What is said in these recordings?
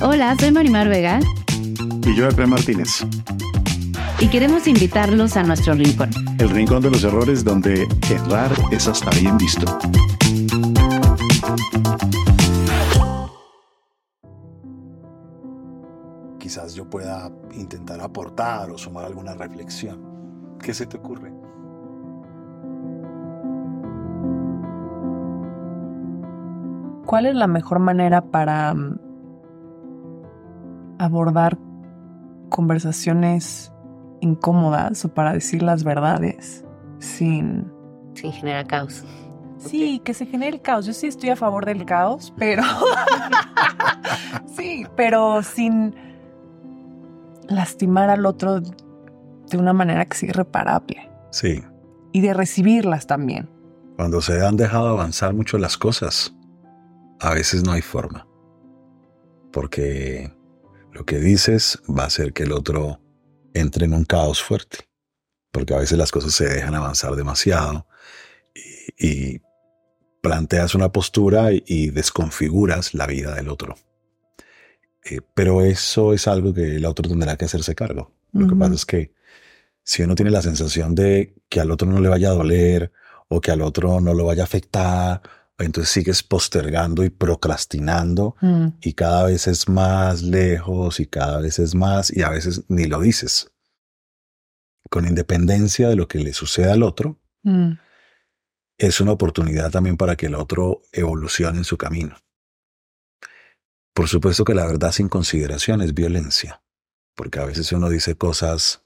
Hola, soy Marimar Vega. Y yo, Epe Martínez. Y queremos invitarlos a nuestro rincón. El rincón de los errores donde errar es hasta bien visto. Quizás yo pueda intentar aportar o sumar alguna reflexión. ¿Qué se te ocurre? ¿Cuál es la mejor manera para mm, abordar conversaciones incómodas o para decir las verdades sin... Sin generar caos. Sí, que se genere el caos. Yo sí estoy a favor del caos, pero... sí, pero sin lastimar al otro de una manera que sea irreparable. Sí. Y de recibirlas también. Cuando se han dejado avanzar mucho las cosas, a veces no hay forma. Porque lo que dices va a hacer que el otro entre en un caos fuerte, porque a veces las cosas se dejan avanzar demasiado y, planteas una postura y, desconfiguras la vida del otro. Eh, pero eso es algo que el otro tendrá que hacerse cargo. Lo que pasa es que si uno tiene la sensación de que al otro no le vaya a doler o que al otro no lo vaya a afectar entonces sigues postergando y procrastinando Mm. y cada vez es más lejos y cada vez es más y a veces ni lo dices. Con independencia de lo que le suceda al otro, Mm. es una oportunidad también para que el otro evolucione en su camino. Por supuesto que la verdad sin consideración es violencia, porque a veces uno dice cosas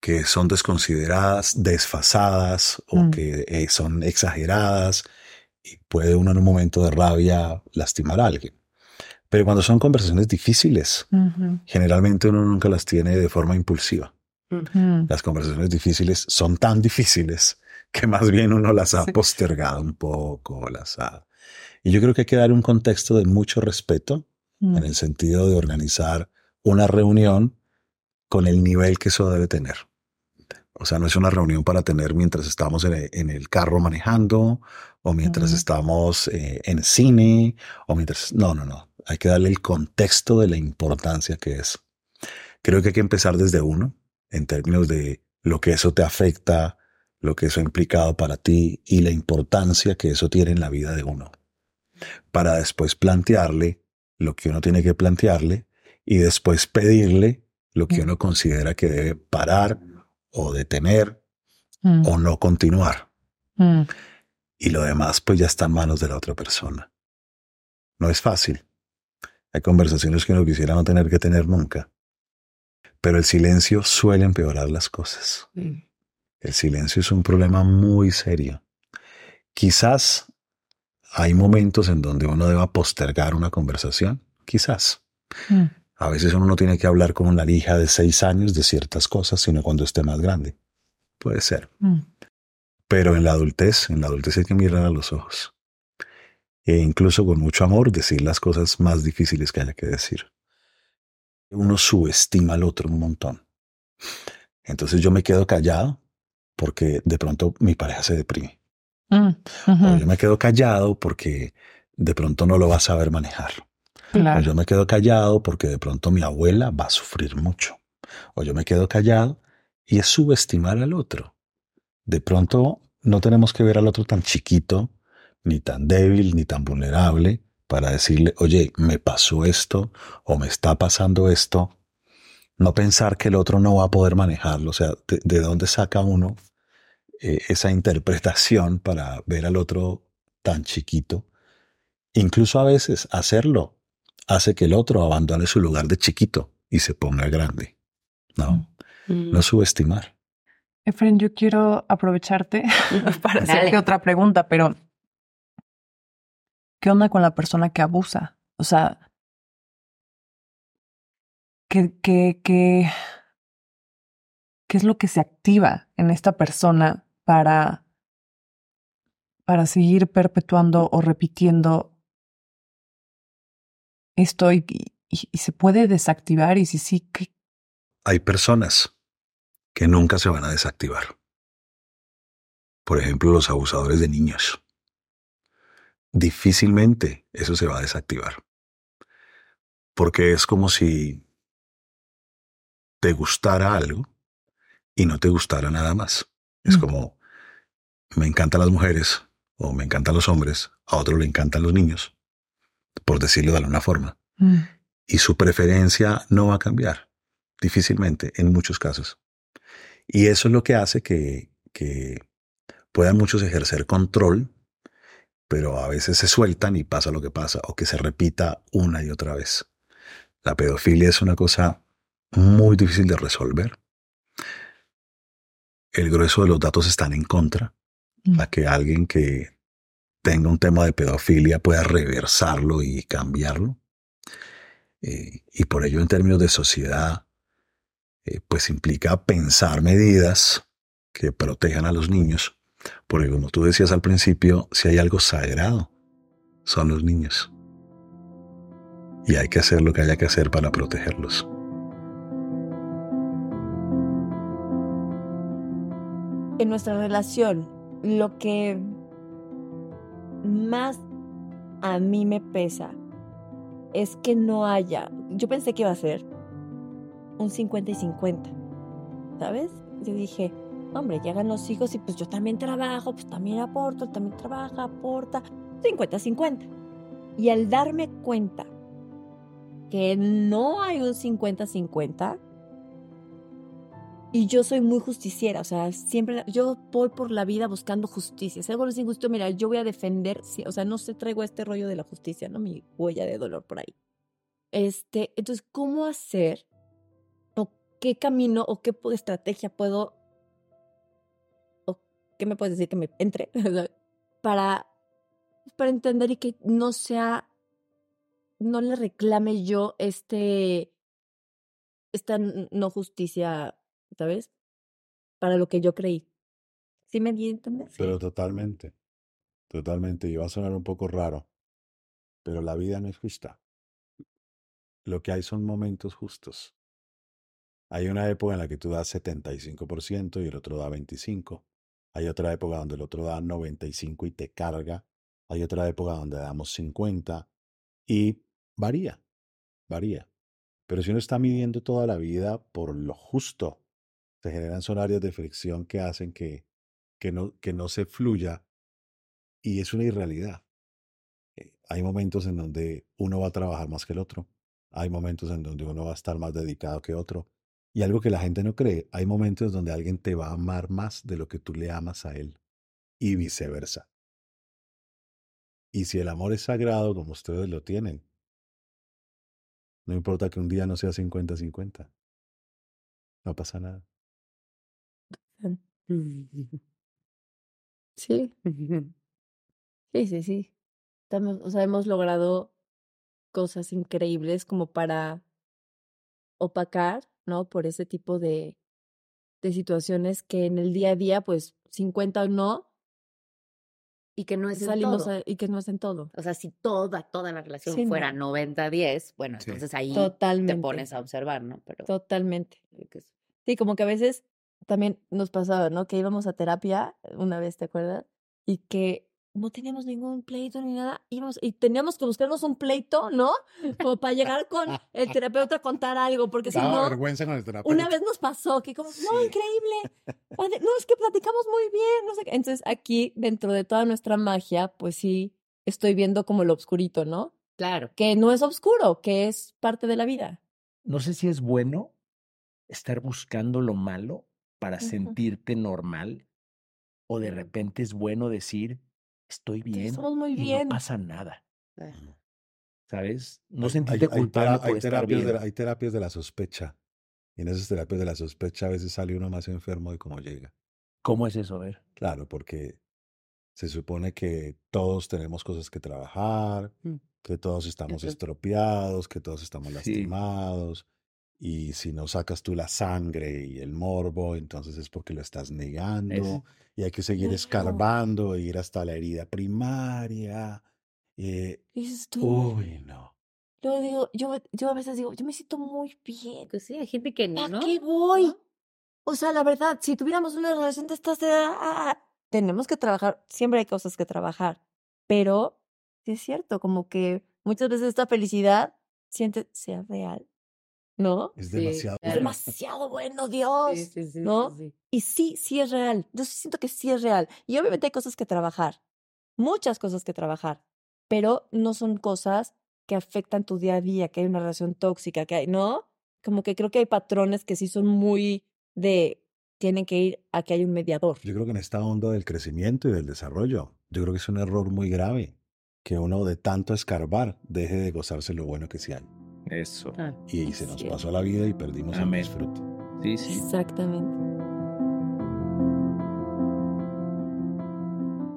que son desconsideradas, desfasadas o Mm. que eh, son exageradas y puede uno en un momento de rabia lastimar a alguien. Pero cuando son conversaciones difíciles, Ujú. generalmente uno nunca las tiene de forma impulsiva. Mm. Las conversaciones difíciles son tan difíciles que más bien uno las ha Sí. postergado un poco, las ha... Y yo creo que hay que dar un contexto de mucho respeto Mm. en el sentido de organizar una reunión con el nivel que eso debe tener. O sea, no es una reunión para tener mientras estamos en el, en el carro manejando o mientras Ujú. estamos eh, en cine o mientras... No, no, no. Hay que darle el contexto de la importancia que es. Creo que hay que empezar desde uno, en términos de lo que eso te afecta, lo que eso ha implicado para ti y la importancia que eso tiene en la vida de uno. Para después plantearle lo que uno tiene que plantearle y después pedirle lo que uno considera que debe parar o detener Mm. o no continuar. Mm. Y lo demás pues ya está en manos de la otra persona. No es fácil. Hay conversaciones que uno quisiera no tener que tener nunca. Pero el silencio suele empeorar las cosas. Mm. El silencio es un problema muy serio. Quizás hay momentos en donde uno deba postergar una conversación. Quizás. Mm. A veces uno no tiene que hablar con una hija de seis años de ciertas cosas, sino cuando esté más grande. Puede ser. Mm. Pero en la adultez, en la adultez hay que mirar a los ojos. E incluso con mucho amor decir las cosas más difíciles que haya que decir. Uno subestima al otro un montón. Entonces yo me quedo callado porque de pronto mi pareja se deprime. Mm. O yo me quedo callado porque de pronto no lo va a saber manejar. O yo me quedo callado porque de pronto mi abuela va a sufrir mucho. O yo me quedo callado y es subestimar al otro. De pronto no tenemos que ver al otro tan chiquito ni tan débil, ni tan vulnerable para decirle, oye, me pasó esto o me está pasando esto. No pensar que el otro no va a poder manejarlo. O sea, ¿de, dónde saca uno eh, esa interpretación para ver al otro tan chiquito? Incluso a veces hacerlo hace que el otro abandone su lugar de chiquito y se ponga grande. No, mm. no subestimar. Efren, yo quiero aprovecharte para hacerte otra pregunta, pero ¿qué onda con la persona que abusa? O sea, ¿qué, qué, qué, qué es lo que se activa en esta persona para, para seguir perpetuando o repitiendo esto y, y se puede desactivar? Y si sí, ¿qué? Hay personas que nunca se van a desactivar. Por ejemplo, los abusadores de niños. Difícilmente eso se va a desactivar. Porque es como si te gustara algo y no te gustara nada más. Es mm. como, me encantan las mujeres o me encantan los hombres, a otro le encantan los niños, por decirlo de alguna forma. Mm. Y su preferencia no va a cambiar, difícilmente, en muchos casos. Y eso es lo que hace que, que puedan muchos ejercer control, pero a veces se sueltan y pasa lo que pasa, o que se repita una y otra vez. La pedofilia es una cosa muy difícil de resolver. El grueso de los datos están en contra mm. a que alguien que tenga un tema de pedofilia pueda reversarlo y cambiarlo. Eh, y por ello, en términos de sociedad, eh, pues implica pensar medidas que protejan a los niños, porque como tú decías al principio, si hay algo sagrado, son los niños. Y hay que hacer lo que haya que hacer para protegerlos. En nuestra relación, lo que más a mí me pesa es que no haya, yo pensé que iba a ser un 50 y 50, ¿sabes? Yo dije, hombre, llegan los hijos y pues yo también trabajo, pues también aporto, también trabaja, aporta, 50-50. Y al darme cuenta que no hay un 50-50, y yo soy muy justiciera, o sea, siempre, yo voy por la vida buscando justicia. Si algo no es injusto, mira, yo voy a defender, o sea, no se traigo este rollo de la justicia, ¿no? Mi huella de dolor por ahí. Este, entonces, ¿cómo hacer qué camino o qué estrategia puedo, o qué me puedes decir que me entre para, para entender y que no sea, no le reclame yo este, esta no justicia, ¿sabes? Para lo que yo creí. ¿Sí me entiendes? Pero totalmente, totalmente. Y va a sonar un poco raro, pero la vida no es justa. Lo que hay son momentos justos. Hay una época en la que tú das 75% y el otro da 25%. Hay otra época donde el otro da 95% y te carga. Hay otra época donde damos 50% y varía, varía. Pero si uno está midiendo toda la vida por lo justo, se generan áreas de fricción que hacen que, que, no, que no se fluya y es una irrealidad. Eh, hay momentos en donde uno va a trabajar más que el otro. Hay momentos en donde uno va a estar más dedicado que otro. Y algo que la gente no cree, hay momentos donde alguien te va a amar más de lo que tú le amas a él y viceversa. Y si el amor es sagrado como ustedes lo tienen, no importa que un día no sea 50-50, no pasa nada. Sí. Sí, sí, sí. Estamos, o sea, hemos logrado cosas increíbles como para opacar ¿no? Por ese tipo de, de situaciones que en el día a día, pues 50 o no. Y que no es en todo. y que no es en todo. O sea, si toda, toda la relación fuera 90-10, bueno, entonces ahí te pones a observar, ¿no? Pero... Totalmente. Sí, como que a veces también nos pasaba, ¿no? Que íbamos a terapia una vez, ¿te acuerdas? Y que no teníamos ningún pleito ni nada, íbamos y teníamos que buscarnos un pleito, ¿no? Como para llegar con el terapeuta a contar algo, porque si no, vergüenza con el terapeuta. Una vez nos pasó que como, no, increíble, no, es que platicamos muy bien, no sé Entonces aquí, dentro de toda nuestra magia, pues sí, estoy viendo como lo oscurito, ¿no? Claro. Que no es oscuro, que es parte de la vida. No sé si es bueno estar buscando lo malo para sentirte normal o de repente es bueno decir, estoy bien muy bien. y no pasa nada. ¿Sabes? No sentirte culpable por estar terapias bien. De, hay terapias de la sospecha. Y en esas terapias de la sospecha a veces sale uno más enfermo de cómo llega. ¿Cómo es eso? A ver. Claro, porque se supone que todos tenemos cosas que trabajar, mm. que todos estamos estropeados, que todos estamos lastimados. Y si no sacas tú la sangre y el morbo, entonces es porque lo estás negando. Y hay que seguir escarbando e ir hasta la herida primaria. Eh, uy, no. Yo digo, yo, yo a veces digo, yo me siento muy bien. Pues sí, hay gente que no. ¿A qué voy? O sea, la verdad, si tuviéramos una relación de estas, ah, tenemos que trabajar, siempre hay cosas que trabajar, pero sí es cierto, como que muchas veces esta felicidad siente sea real, ¿no? Es demasiado Es demasiado bueno, Dios, sí, sí, ¿no? Y sí, sí es real. Yo siento que sí es real. Y obviamente hay cosas que trabajar, muchas cosas que trabajar, pero no son cosas que afectan tu día a día, que hay una relación tóxica, que hay, ¿no? Como que creo que hay patrones que sí son muy de tienen que ir a que hay un mediador. Yo creo que en esta onda del crecimiento y del desarrollo, yo creo que es un error muy grave que uno de tanto escarbar deje de gozarse lo bueno que sí hay. Eso. Ah, y, se nos pasó la vida y perdimos el disfrute. Sí, sí. Exactamente.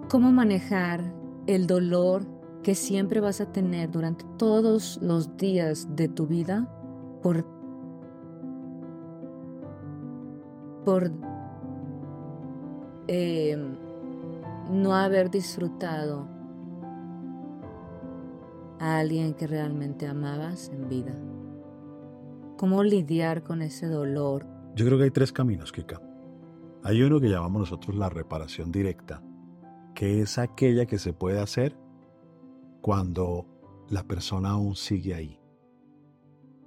¿Cómo manejar el dolor que siempre vas a tener durante todos los días de tu vida por, por em, no haber disfrutado a alguien que realmente amabas en vida. ¿Cómo lidiar con ese dolor? Yo creo que hay tres caminos, Kika. Hay uno que llamamos nosotros la reparación directa, que es aquella que se puede hacer cuando la persona aún sigue ahí.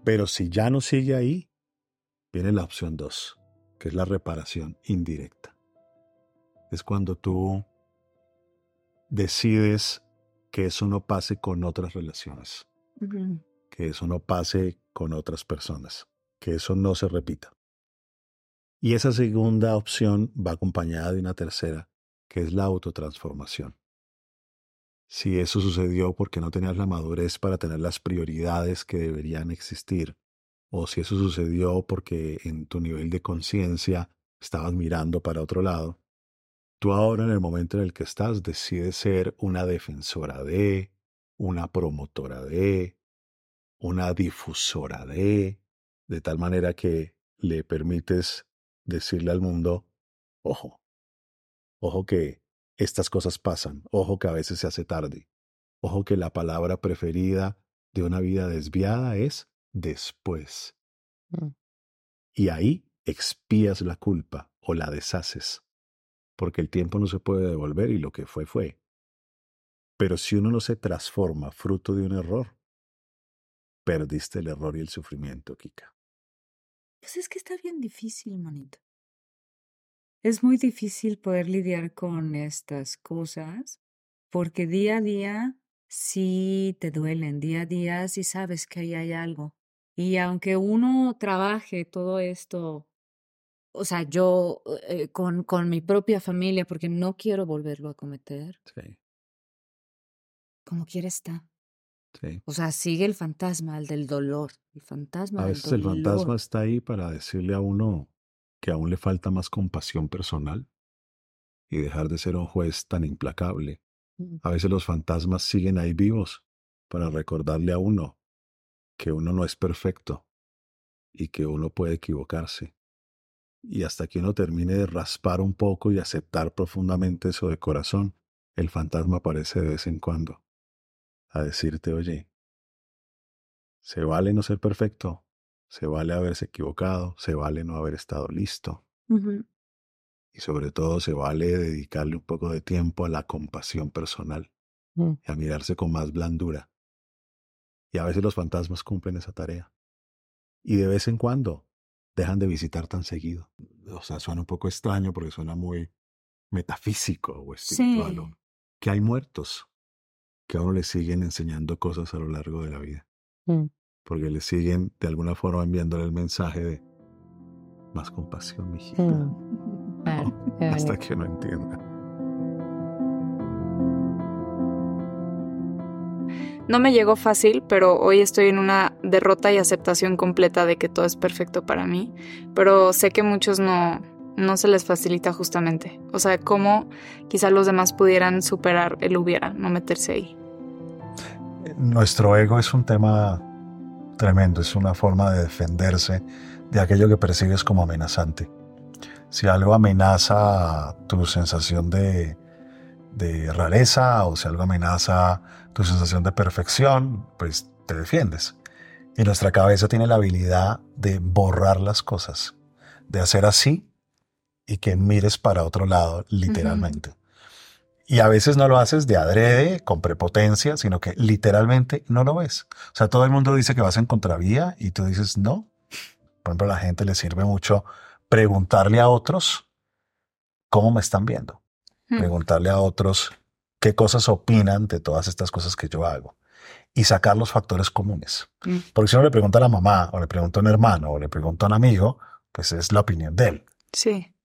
Pero si ya no sigue ahí, viene la opción 2, que es la reparación indirecta. Es cuando tú decides que eso no pase con otras relaciones, que eso no pase con otras personas, que eso no se repita. Y esa segunda opción va acompañada de una tercera, que es la autotransformación. Si eso sucedió porque no tenías la madurez para tener las prioridades que deberían existir, o si eso sucedió porque en tu nivel de conciencia estabas mirando para otro lado, tú ahora en el momento en el que estás decides ser una defensora de, una promotora de, una difusora de, de tal manera que le permites decirle al mundo, ojo, ojo que estas cosas pasan. Ojo que a veces se hace tarde. Ojo que la palabra preferida de una vida desviada es después. Mm. Y ahí expías la culpa o la deshaces, porque el tiempo no se puede devolver y lo que fue fue. Pero si uno no se transforma fruto de un error, perdiste el error y el sufrimiento, Kika. Pues es que está bien difícil, manito. Es muy difícil poder lidiar con estas cosas porque día a día sí te duelen, día a día sí sabes que ahí hay algo. Y aunque uno trabaje todo esto, o sea, yo eh, con, con mi propia familia, porque no quiero volverlo a cometer. Sí. Como quiera está. Sí. O sea, sigue el fantasma, el del dolor. El fantasma a veces el fantasma está ahí para decirle a uno, que aún le falta más compasión personal y dejar de ser un juez tan implacable. Mm. A veces los fantasmas siguen ahí vivos para recordarle a uno que uno no es perfecto y que uno puede equivocarse. Y hasta que uno termine de raspar un poco y aceptar profundamente eso de corazón, el fantasma aparece de vez en cuando a decirte, oye, se vale no ser perfecto, se vale haberse equivocado, se vale no haber estado listo. Y sobre todo se vale dedicarle un poco de tiempo a la compasión personal mm. y a mirarse con más blandura. Y a veces los fantasmas cumplen esa tarea. Y de vez en cuando dejan de visitar tan seguido. o sea, suena un poco extraño porque suena muy metafísico o espiritual, que hay muertos que a uno le siguen enseñando cosas a lo largo de la vida. Mm. Porque le siguen de alguna forma enviándole el mensaje de más compasión, mijita. Mm. hasta que no entienda. No me llegó fácil, pero hoy estoy en una derrota y aceptación completa de que todo es perfecto para mí, pero sé que muchos no, no se les facilita justamente. O sea, cómo quizá los demás pudieran superar el hubiera, no meterse ahí. Nuestro ego es un tema tremendo, es una forma de defenderse de aquello que percibes como amenazante. Si algo amenaza tu sensación de, de rareza o si algo amenaza tu sensación de perfección, pues te defiendes. Y nuestra cabeza tiene la habilidad de borrar las cosas, de hacer así y que mires para otro lado, literalmente. Y a veces no lo haces de adrede, con prepotencia, sino que literalmente no lo ves. O sea, todo el mundo dice que vas en contravía y tú dices no. Por ejemplo, a la gente le sirve mucho preguntarle a otros cómo me están viendo. Preguntarle a otros qué cosas opinan de todas estas cosas que yo hago. Y sacar los factores comunes. Hmm. Porque si uno le pregunta a la mamá, o le pregunta a un hermano, o le pregunta a un amigo, pues es la opinión de él. Sí.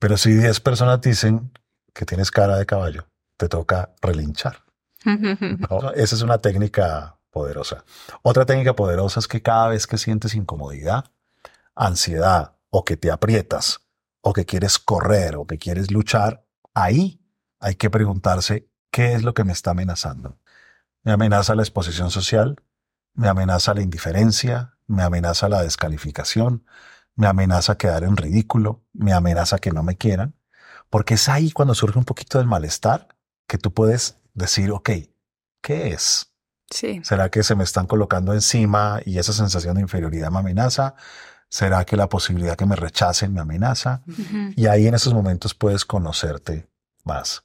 Pero si 10 personas dicen que tienes cara de caballo, te toca relinchar. Esa es una técnica poderosa. Otra técnica poderosa es que cada vez que sientes incomodidad, ansiedad o que te aprietas o que quieres correr o que quieres luchar, ahí hay que preguntarse qué es lo que me está amenazando. ¿Me amenaza la exposición social? ¿Me amenaza la indiferencia? ¿Me amenaza la descalificación? Me amenaza quedar en ridículo, me amenaza que no me quieran, porque es ahí cuando surge un poquito del malestar que tú puedes decir, ok, ¿qué es? Sí. ¿Será que se me están colocando encima y esa sensación de inferioridad me amenaza? ¿Será que la posibilidad que me rechacen me amenaza? Y ahí en esos momentos puedes conocerte más.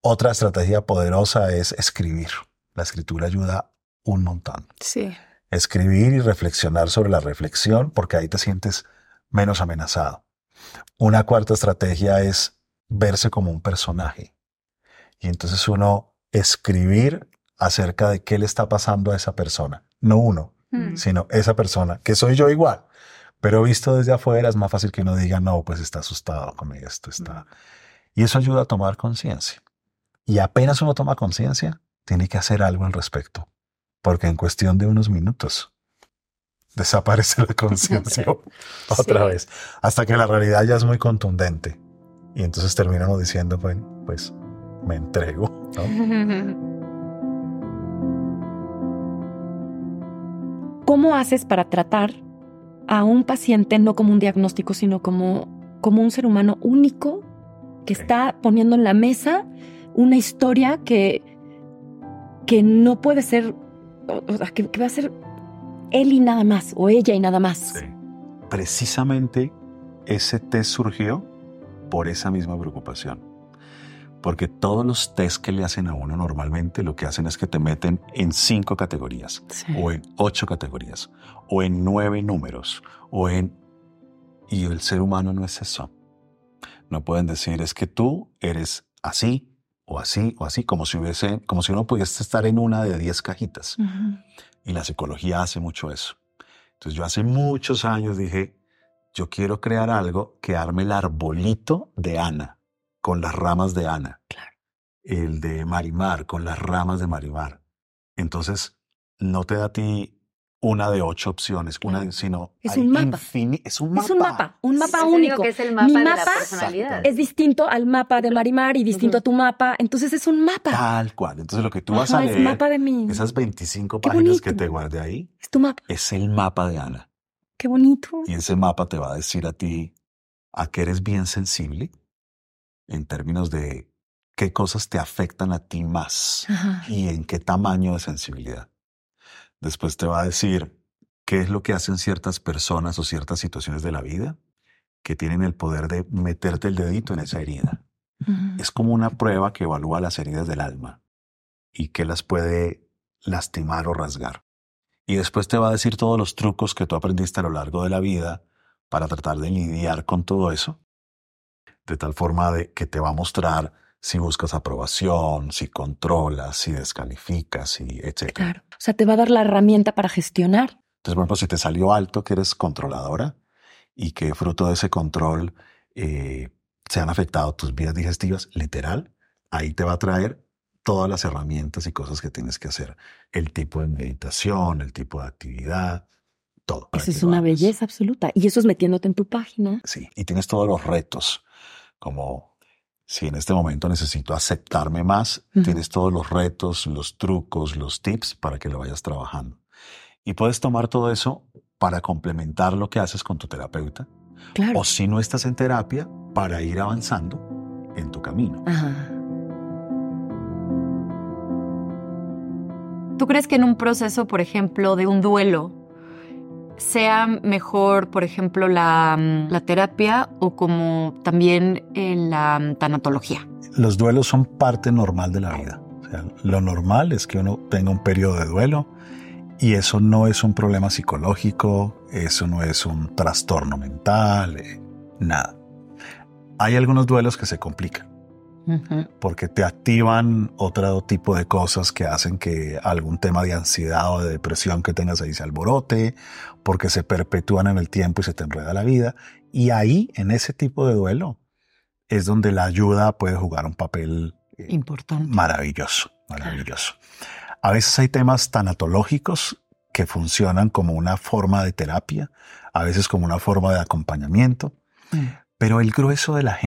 Otra estrategia poderosa es escribir. La escritura ayuda un montón. Sí escribir y reflexionar sobre la reflexión, porque ahí te sientes menos amenazado. Una cuarta estrategia es verse como un personaje. Y entonces uno escribir acerca de qué le está pasando a esa persona. No uno, hmm. sino esa persona, que soy yo igual. Pero visto desde afuera es más fácil que uno diga, no, pues está asustado con esto, está. Hmm. Y eso ayuda a tomar conciencia. Y apenas uno toma conciencia, tiene que hacer algo al respecto porque en cuestión de unos minutos desaparece la conciencia otra vez, hasta que la realidad ya es muy contundente. Y entonces terminamos diciendo, bueno, pues me entrego. ¿Cómo haces para tratar a un paciente no como un diagnóstico, sino como, como un ser humano único que está poniendo en la mesa una historia que, que no puede ser que, va a ser él y nada más, o ella y nada más. Precisamente ese test surgió por esa misma preocupación. Porque todos los test que le hacen a uno normalmente lo que hacen es que te meten en cinco categorías, o en ocho categorías, o en nueve números, o en... Y el ser humano no es eso. No pueden decir, es que tú eres así, o así, o así, como si hubiese, como si uno pudiese estar en una de diez cajitas. Y la psicología hace mucho eso. Entonces yo hace muchos años dije, yo quiero crear algo que arme el arbolito de Ana, con las ramas de Ana. El de Marimar, con las ramas de Marimar. Entonces, no te da a ti una de ocho opciones, una sino es un mapa. es un mapa. Es un mapa, un mapa único. Que es el mapa Mi mapa personalidad. es distinto al mapa de Marimar y distinto a tu mapa, entonces es un mapa. Tal cual. Entonces lo que tú vas a leer, es mapa de mí. esas 25 páginas que te guardé ahí, es tu mapa. Es el mapa de Ana. qué bonito. Y ese mapa te va a decir a ti a que eres bien sensible en términos de qué cosas te afectan a ti más y en qué tamaño de sensibilidad. Después te va a decir qué es lo que hacen ciertas personas o ciertas situaciones de la vida que tienen el poder de meterte el dedito en esa herida. Es como una prueba que evalúa las heridas del alma y que las puede lastimar o rasgar. Y después te va a decir todos los trucos que tú aprendiste a lo largo de la vida para tratar de lidiar con todo eso, de tal forma de que te va a mostrar si buscas aprobación, si controlas, si descalificas, y etc. Claro. O sea, te va a dar la herramienta para gestionar. Entonces, por ejemplo, si te salió alto que eres controladora y que fruto de ese control eh, se han afectado tus vías digestivas, literal, ahí te va a traer todas las herramientas y cosas que tienes que hacer. El tipo de meditación, el tipo de actividad, todo. Eso es una belleza absoluta. Y eso es metiéndote en tu página. Sí, y tienes todos los retos, como si en este momento necesito aceptarme más, tienes todos los retos, los trucos, los tips para que lo vayas trabajando. Y puedes tomar todo eso para complementar lo que haces con tu terapeuta. O si no estás en terapia, para ir avanzando en tu camino. ¿Tú crees que en un proceso, por ejemplo, de un duelo, sea mejor, por ejemplo, la, mm, la terapia o como también en la mm, tanatología? Los duelos son parte normal de la vida. lo normal es que uno tenga un periodo de duelo y eso no es un problema psicológico, eso no es un trastorno mental, eh, nada. Hay algunos duelos que se complican porque te activan otro tipo de cosas que hacen que algún tema de ansiedad o de depresión que tengas ahí se alborote, porque se perpetúan en el tiempo y se te enreda la vida. Y ahí, en ese tipo de duelo, es donde la ayuda puede jugar un papel eh, importante. Maravilloso, maravilloso. A veces hay temas tanatológicos que funcionan como una forma de terapia, a veces como una forma de acompañamiento, mm. pero el grueso de la gente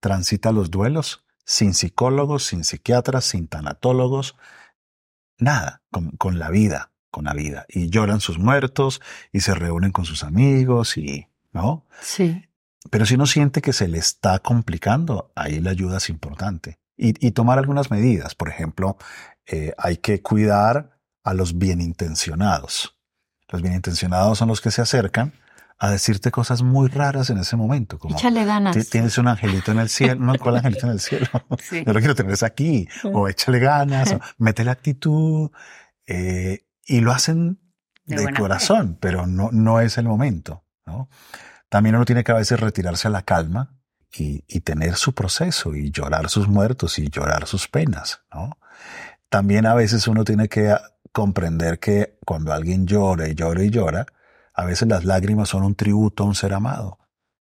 transita los duelos sin psicólogos, sin psiquiatras, sin tanatólogos, nada, con, la vida, con la vida. Y lloran sus muertos y se reúnen con sus amigos y, ¿no? Sí. Pero si uno siente que se le está complicando, ahí la ayuda es importante. Y, tomar algunas medidas. Por ejemplo, eh, hay que cuidar a los bienintencionados. Los bienintencionados son los que se acercan a decirte cosas muy raras en ese momento. Como, échale ganas. Tienes un angelito en el cielo. No, ¿cuál angelito en el cielo? Sí. Yo lo quiero tener aquí. O échale ganas, o mete la actitud. Eh, y lo hacen de, corazón, pero no, no es el momento. ¿no? También uno tiene que a veces retirarse a la calma y, y tener su proceso y llorar sus muertos y llorar sus penas. ¿no? También a veces uno tiene que comprender que cuando alguien llora y llora y llora, a veces las lágrimas son un tributo a un ser amado.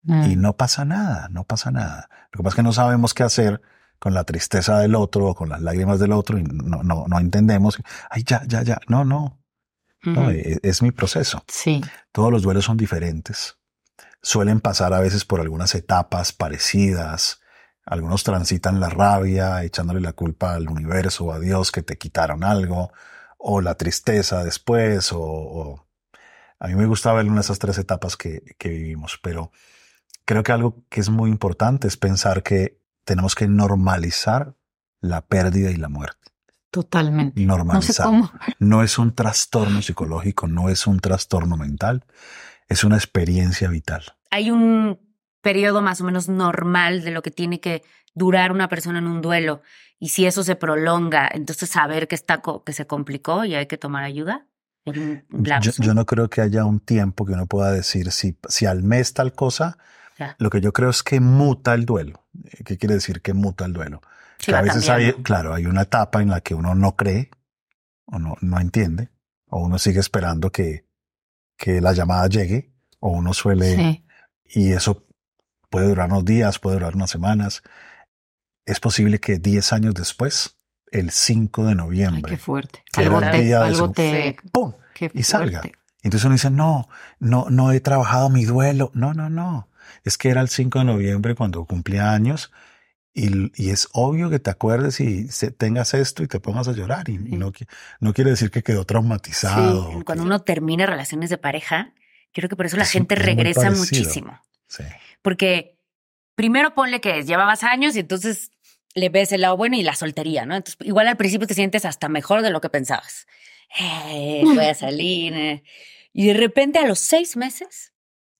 Y mm. no pasa nada, no pasa nada. Lo que pasa es que no sabemos qué hacer con la tristeza del otro o con las lágrimas del otro y no, no, no entendemos. Ay, ya, ya, ya. No, no. no es, es, mi proceso. Sí. Todos los duelos son diferentes. Suelen pasar a veces por algunas etapas parecidas. Algunos transitan la rabia, echándole la culpa al universo o a Dios que te quitaron algo, o la tristeza después, o a mí me gusta verlo en esas tres etapas que, vivimos, pero creo que algo que es muy importante es pensar que tenemos que normalizar la pérdida y la muerte. Totalmente. Normalizar. No, es un trastorno psicológico, no es un trastorno mental, es una experiencia vital. Hay un periodo más o menos normal de lo que tiene que durar una persona en un duelo y si eso se prolonga, entonces saber que está que se complicó y hay que tomar ayuda. Yo, no creo que haya un tiempo que uno pueda decir si, si al mes tal cosa. Lo que yo creo es que muta el duelo. ¿Qué quiere decir que muta el duelo? que a veces hay, claro, hay una etapa en la que uno no cree o no, no entiende o uno sigue esperando que, que la llamada llegue o uno suele, Sí. y eso puede durar unos días, puede durar unas semanas. Es posible que 10 años después, el 5 de Ay, noviembre, qué fuerte. que era Algo el te, día de algo su- te, ¡pum! qué y salga. Entonces uno dice, no, no, no he trabajado mi duelo. No, no, no. Es que era el 5 de noviembre cuando cumplía años y, y es obvio que te acuerdes y se- tengas esto y te pongas a llorar. Y, y no, qui- no quiere decir que quedó traumatizado. Sí, cuando que- uno termina relaciones de pareja, creo que por eso la Es- gente es regresa muchísimo. sí. Porque primero ponle que llevabas años y entonces le ves el lado bueno y la soltería, ¿no? Entonces, igual al principio te sientes hasta mejor de lo que pensabas. Eh, voy a salir. eh. Y de repente a los seis meses,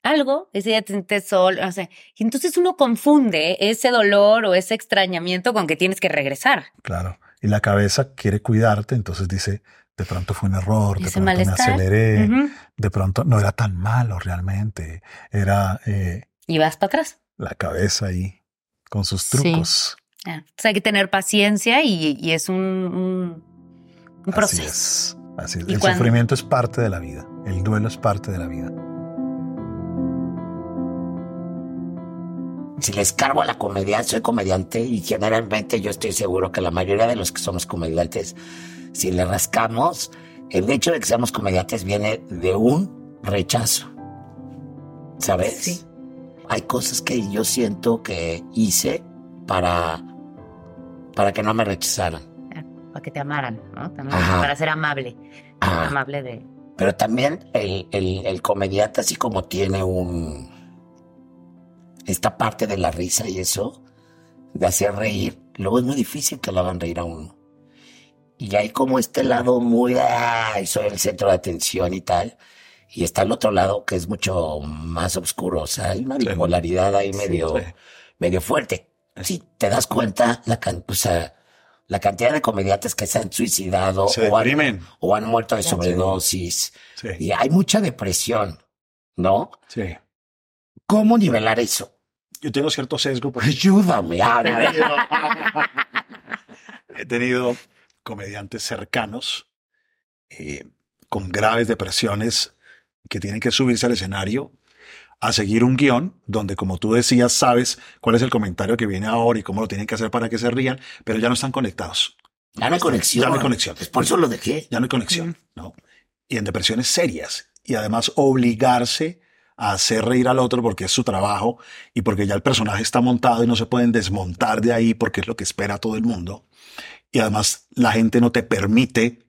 algo, ese día te sientes solo, no sé. Y entonces uno confunde ese dolor o ese extrañamiento con que tienes que regresar. Claro. Y la cabeza quiere cuidarte, entonces dice, de pronto fue un error, de pronto me aceleré, de pronto no era tan malo realmente. Era eh, Y vas para atrás. la cabeza ahí con sus Sí. Entonces hay que tener paciencia y, y es un, un, un Así proceso. es. Así es. El cuando- sufrimiento es parte de la vida. El duelo es parte de la vida. Si les cargo a la comedia, soy comediante y generalmente yo estoy seguro que la mayoría de los que somos comediantes, si le rascamos, el hecho de que seamos comediantes viene de un rechazo. ¿Sabes? Sí. Hay cosas que yo siento que hice para, para que no me rechazaran. Para que te amaran, ¿no? También para ser amable. Ah. Amable de... Pero también el, el, el comediante, así como tiene un. esta parte de la risa y eso, de hacer reír, luego es muy difícil que lo hagan reír a uno. Y hay como este lado muy. ¡Ay! Soy el centro de atención y tal. Y está el otro lado que es mucho más oscuro. O sea, hay una Sí. bipolaridad ahí Sí, medio, sí. medio fuerte. Si te das cuenta, la, can- o sea, la cantidad de comediantes que se han suicidado Se o han, deprimen. o han muerto de sobredosis. Sí. Y hay mucha depresión, ¿no? Sí. ¿Cómo nivelar eso? Yo tengo cierto sesgo porque Ayúdame, he tenido comediantes cercanos eh, con graves depresiones que tienen que subirse al escenario a seguir un guion donde, como tú decías, sabes cuál es el comentario que viene ahora y cómo lo tienen que hacer para que se rían, pero ya no están conectados. Ya no hay conexión. Ya no hay conexión. Por eso lo dejé. Ya no hay conexión, ¿no? Y en depresiones serias. Y además obligarse a hacer reír al otro porque es su trabajo y porque ya el personaje está montado y no se pueden desmontar de ahí porque es lo que espera todo el mundo. Y además la gente no te permite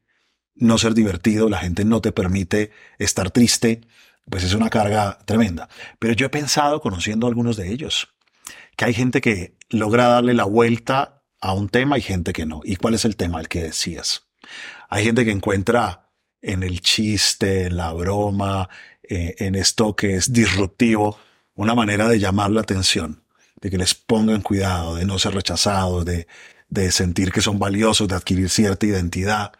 no ser divertido, la gente no te permite estar triste, pues es una carga tremenda. Pero yo he pensado, conociendo a algunos de ellos, que hay gente que logra darle la vuelta a un tema y gente que no. ¿Y cuál es el tema? El que decías. Hay gente que encuentra en el chiste, en la broma, eh, en esto que es disruptivo, una manera de llamar la atención, de que les pongan cuidado, de no ser rechazados, de, de sentir que son valiosos, de adquirir cierta identidad.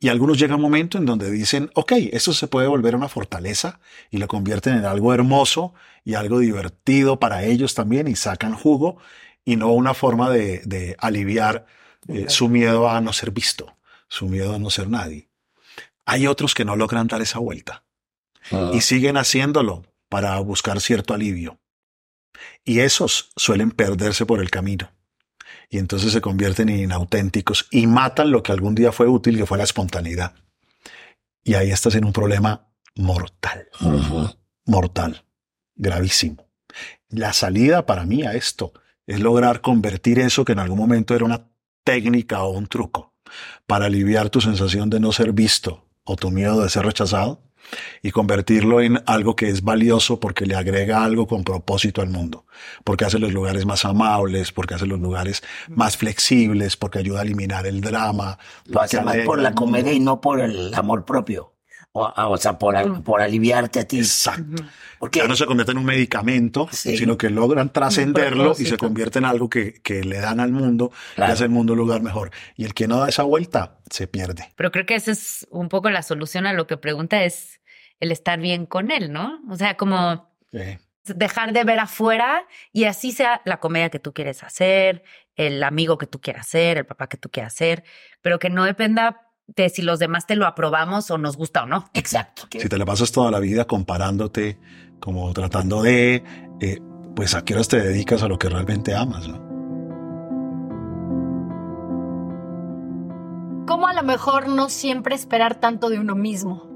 Y algunos llega un momento en donde dicen, ok, eso se puede volver una fortaleza y lo convierten en algo hermoso y algo divertido para ellos también y sacan jugo y no una forma de, de aliviar eh, su miedo a no ser visto, su miedo a no ser nadie. Hay otros que no logran dar esa vuelta Ah. y siguen haciéndolo para buscar cierto alivio. Y esos suelen perderse por el camino. Y entonces se convierten en inauténticos y matan lo que algún día fue útil, que fue la espontaneidad. Y ahí estás en un problema mortal, mortal, gravísimo. La salida para mí a esto es lograr convertir eso que en algún momento era una técnica o un truco para aliviar tu sensación de no ser visto o tu miedo de ser rechazado y convertirlo en algo que es valioso porque le agrega algo con propósito al mundo, porque hace los lugares más amables, porque hace los lugares más flexibles, porque ayuda a eliminar el drama. Lo hace porque más alegra por la comedia y no por el amor propio. O, ah, o sea, por, al- por aliviarte a ti. Exacto. Porque Ya no se convierte en un medicamento, Sí. sino que logran trascenderlo y se convierte en algo que, que le dan al mundo Claro. y hace el mundo un lugar mejor. Y el que no da esa vuelta, se pierde. Pero creo que esa es un poco la solución a lo que pregunta es el estar bien con él, ¿no? O sea, como Eh, dejar de ver afuera y así sea la comedia que tú quieres hacer, el amigo que tú quieras ser, el papá que tú quieras ser, pero que no dependa de si los demás te lo aprobamos o nos gusta o no. Exacto. Si te la pasas toda la vida comparándote, como tratando de, eh, pues a qué horas te dedicas a lo que realmente amas, ¿no? ¿Cómo a lo mejor no siempre esperar tanto de uno mismo?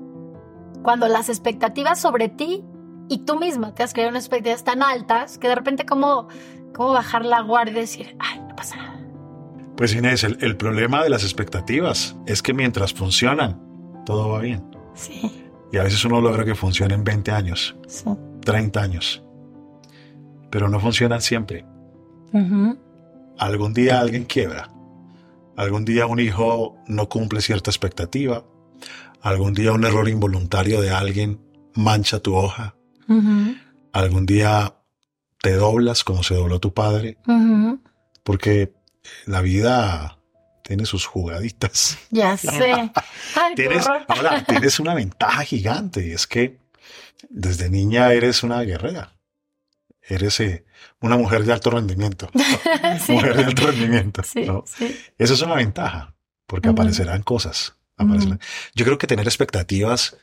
Cuando las expectativas sobre ti y tú misma te has creado unas expectativas tan altas que de repente cómo, cómo bajar la guardia y decir, ay, no pasa nada. Pues Inés, el, el problema de las expectativas es que mientras funcionan, todo va bien. Sí, Y a veces uno logra que funcione en 20 años, sí. 30 años. Pero no funcionan siempre. Ujú. Algún día alguien quiebra. Algún día un hijo no cumple cierta expectativa. Algún día un error involuntario de alguien mancha tu hoja. Ujú. Algún día te doblas como se dobló tu padre. Ujú. Porque la vida tiene sus jugaditas. Ya sé. Ay, Tienes, ahora, tienes una ventaja gigante y es que desde niña eres una guerrera. Eres eh, una mujer de alto rendimiento. Sí. Mujer de alto rendimiento. Sí, ¿no? sí. Eso es una ventaja, porque aparecerán cosas. aparecerán. Yo creo que tener expectativas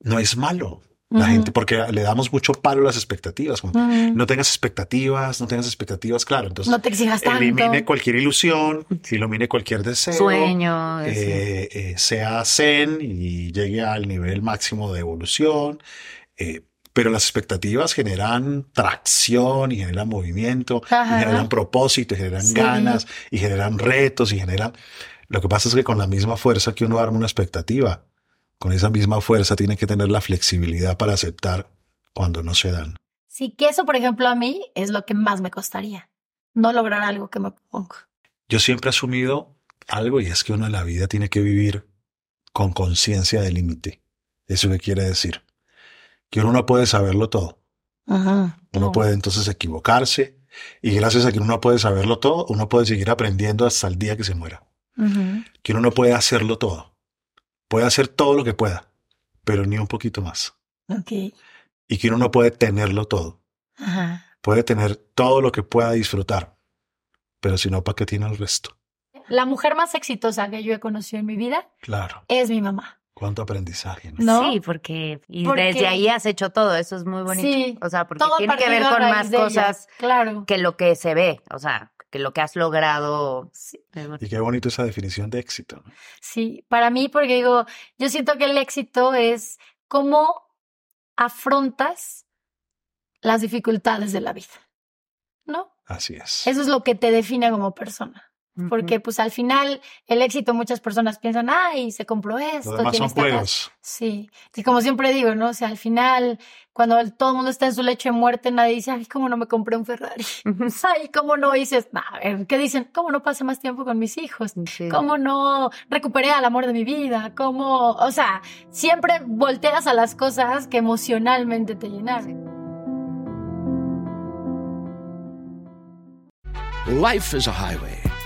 no es malo. La gente, porque le damos mucho palo a las expectativas. como, no tengas expectativas, no tengas expectativas, claro. Entonces, No te exijas tanto. elimine cualquier ilusión, elimine cualquier deseo. Sueño. eh, eh, sea zen y llegue al nivel máximo de evolución. eh, pero las expectativas generan tracción y generan movimiento, y generan propósito, y generan Sí. ganas, y generan retos, y generan... Lo que pasa es que con la misma fuerza que uno arma una expectativa, con esa misma fuerza tiene que tener la flexibilidad para aceptar cuando no se dan. Sí, que eso, por ejemplo, a mí es lo que más me costaría. No lograr algo que me propongo. Yo siempre he asumido algo y es que uno en la vida tiene que vivir con conciencia del límite. ¿Eso qué quiere decir? Que uno no puede saberlo todo. Ajá. Uno puede entonces equivocarse y gracias a que uno no puede saberlo todo, uno puede seguir aprendiendo hasta el día que se muera. Que uno no puede hacerlo todo. Puede hacer todo lo que pueda, pero ni un poquito más. Ok. Y que uno no puede tenerlo todo. Ajá. Puede tener todo lo que pueda disfrutar, pero si no, ¿para qué tiene el resto? La mujer más exitosa que yo he conocido en mi vida Claro, es mi mamá. cuánto aprendizaje. ¿no? ¿no? Sí, porque y Porque- desde ahí has hecho todo, eso es muy bonito. Sí, o sea, porque Todo tiene que ver con más cosas Claro. que lo que se ve, o sea, que lo que has logrado. Y qué bonito esa definición de éxito. ¿no? Sí, para mí, porque digo, yo siento que el éxito es cómo afrontas las dificultades de la vida, ¿no? Así es. Eso es lo que te define como persona. Porque pues al final el éxito muchas personas piensan, ay, se compró esto, Lo demás tiene son esta casa". juegos. Sí, y como siempre digo, ¿no? O sea, al final, cuando el- todo el mundo está en su lecho de muerte, nadie dice, ay, ¿cómo no me compré un Ferrari? Ay, ¿cómo no dices? "Nah, a ver, ¿qué dicen? ¿Cómo no pasé más tiempo con mis hijos? Sí. ¿Cómo no recuperé al amor de mi vida? ¿Cómo? O sea, siempre volteas a las cosas que emocionalmente te llenaron. Life is a highway,